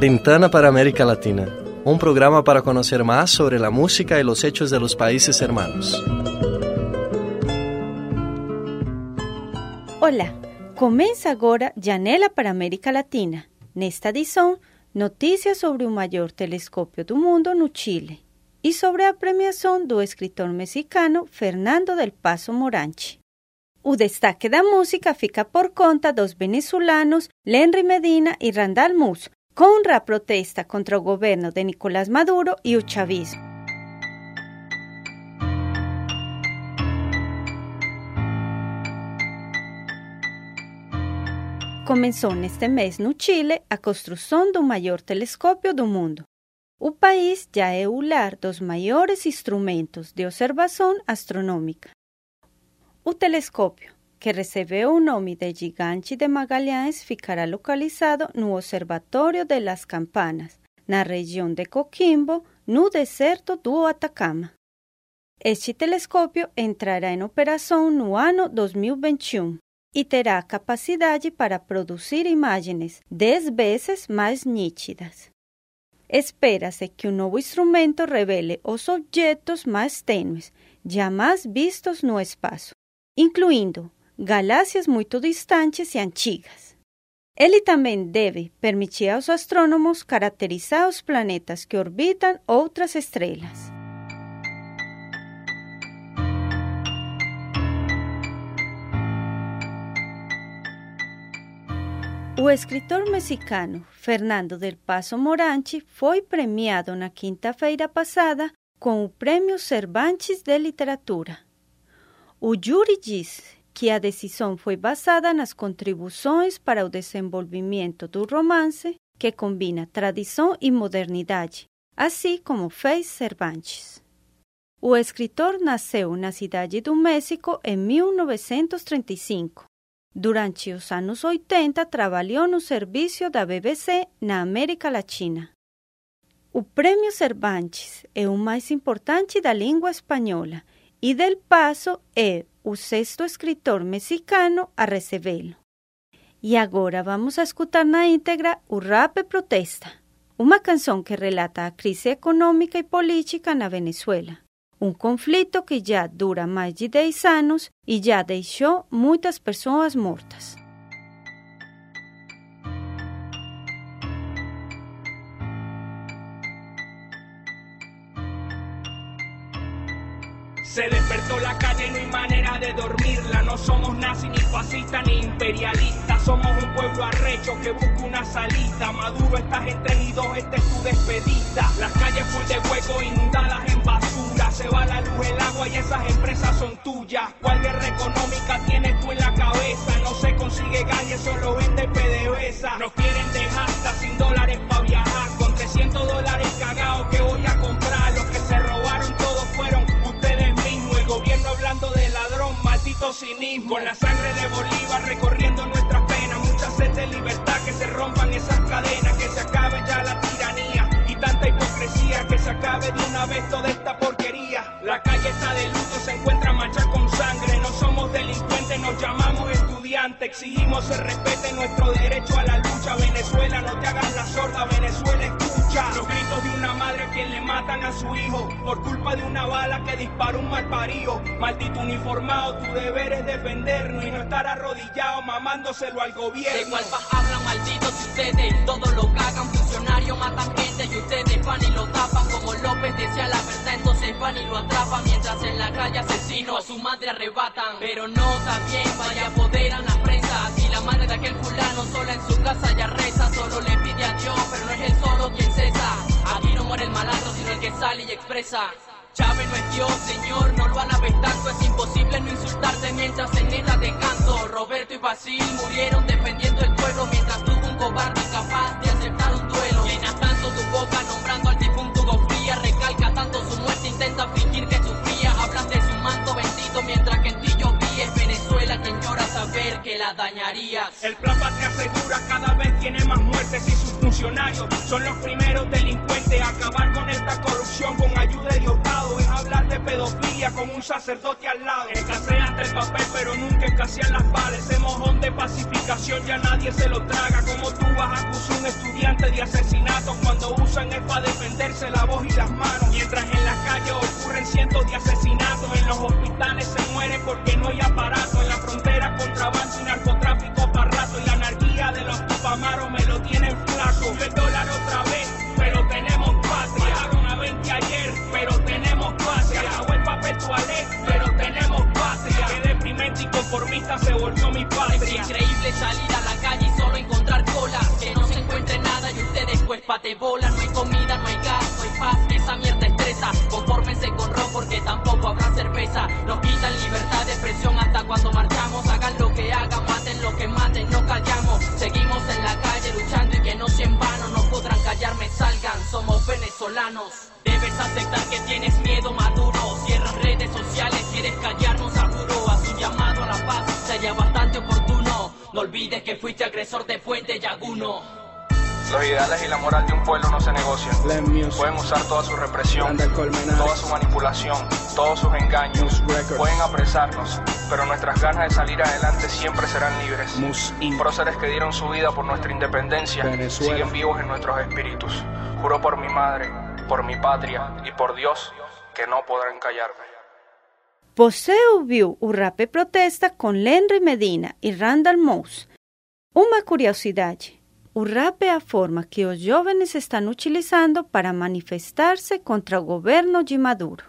Ventana para América Latina, un programa para conocer más sobre la música y los hechos de los países hermanos. Olá, começa agora Janela para América Latina. Nesta edição, notícias sobre o maior telescópio do mundo no Chile e sobre a premiação do escritor mexicano Fernando del Paso Moranchi. O destaque da música fica por conta dos venezuelanos Lenry Medina e Randall Mus, com a protesta contra o governo de Nicolás Maduro e o chavismo. Começou neste mês no Chile a construção do maior telescópio do mundo. O país já é o lar dos maiores instrumentos de observação astronômica. O telescópio, que recebeu o nome de Gigante de Magalhães, ficará localizado no Observatório de las Campanas, na região de Coquimbo, no deserto do Atacama. Este telescópio entrará em operação no ano 2021 e terá capacidade para produzir imagens 10 vezes mais nítidas. Espera-se que o novo instrumento revele os objetos mais tênues, jamais vistos no espaço, incluindo galáxias muito distantes e antigas. Ele também deve permitir aos astrônomos caracterizar os planetas que orbitam outras estrelas. O escritor mexicano Fernando del Paso Moranchi foi premiado na quinta-feira passada com o Prêmio Cervantes de Literatura. O júri disse que a decisão foi basada nas contribuições para o desenvolvimento do romance, que combina tradição e modernidade, assim como fez Cervantes. O escritor nasceu na cidade do México em 1935 Durante os anos 80, trabalhou no serviço da BBC na América Latina. O Prêmio Cervantes é o mais importante da língua espanhola e Del Paso é o sexto escritor mexicano a recebê-lo. E agora vamos a escutar na íntegra o Rap Protesta, uma canção que relata a crise econômica e política na Venezuela. um conflito que já dura mais de 10 anos e já deixou muitas pessoas mortas. Se despertó la calle, no hay manera de dormirla. No somos nazis, ni fascistas, ni imperialistas. Somos un pueblo arrecho que busca una salida. Maduro, y dos, este es tu despedida. Las calles full de huecos inundadas en basura. Se va la luz, el agua y esas empresas son tuyas. ¿Cuál económica Con la sangre de Bolívar recorriendo nuestras penas. Mucha sed de libertad, que se rompan esas cadenas, que se acabe ya la tiranía. Y tanta hipocresía, que se acabe de una vez toda esta porquería. La calle está de luto, se encuentra mancha con sangre. No somos delincuentes, nos llamamos estudiantes. Exigimos se respete nuestro derecho a la lucha. Venezuela, no te hagas la sorda, Venezuela Los gritos de una madre a quien le matan a su hijo por culpa de una bala que dispara un mal parido. Maldito uniformado, tu deber es defendernos y no estar arrodillado mamándoselo al gobierno. De cuál hablan malditos si ustedes todo lo cagan. Funcionarios matan gente y ustedes van y lo tapan. Como López decía la verdad, entonces van y lo atrapan. Mientras en la calle asesino a su madre arrebatan. Pero no también vaya a poder a la prensa. De aquel fulano sola en su casa ya reza, solo le pide a Dios, pero no es él solo quien cesa. Aquí no muere el malandro, sino el que sale y expresa. Chávez no es Dios, Señor, no lo alabes tanto. Es imposible no insultarte mientras en ella de canto. Roberto y Basil murieron defendiendo el pueblo mientras tuvo un cobarde incapaz de aceptar un duelo. Llenas tanto tu boca nombrando son los primeros delincuentes. Acabar con esta corrupción con ayuda de Diosdado es hablar de pedofilia con un sacerdote al lado. Escasea ante el papel, pero nunca escasean las balas. Ese mojón de pacificación ya nadie se lo traga. Como tú vas a acusar a un estudiante de asesinato cuando usan es para defenderse la voz y las manos. Mientras en salir a la calle y solo encontrar cola. Que no se encuentre nada y ustedes pues pate bola. No hay comida, no hay gas, no hay paz, esa mierda estresa. Confórmense con ron porque tampoco habrá cerveza. Nos quitan libertad de expresión hasta cuando marchamos. Hagan lo que hagan, maten lo que maten, no callamos. Seguimos en la calle luchando y que no sea en vano. No podrán callarme, salgan, somos venezolanos. Debes aceptar que tienes miedo maduro. Cierran redes sociales, quieres callarnos, juro. A su llamado a la paz sería bastante oportuno. No olvides que fuiste agresor de Puente Yaguno. Los ideales y la moral de un pueblo no se negocian. Pueden usar toda su represión, toda su manipulación, todos sus engaños. Pueden apresarnos, pero nuestras ganas de salir adelante siempre serán libres. Próceres que dieron su vida por nuestra independencia siguen vivos en nuestros espíritus. Juro por mi madre, por mi patria y por Dios que no podrán callarme. Você ouviu o rap protesta com Lenry Medina e Randall Mouse. Uma curiosidade: o rap é a forma que os jovens estão utilizando para manifestar-se contra o governo de Maduro.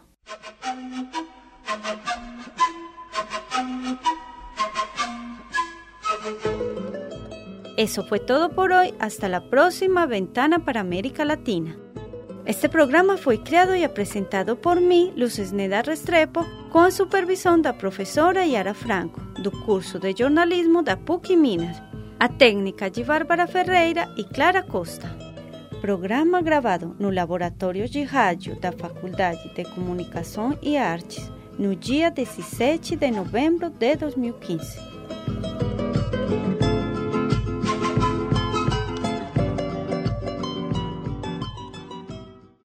Eso fue todo por hoy. Hasta la próxima ventana para América Latina. Este programa foi criado e apresentado por mim, Luz Neda Restrepo, com a supervisão da professora Yara Franco, do curso de jornalismo da PUC Minas, a técnica de Bárbara Ferreira e Clara Costa. Programa gravado no Laboratório de Rádio da Faculdade de Comunicação e Artes, no dia 17 de novembro de 2015.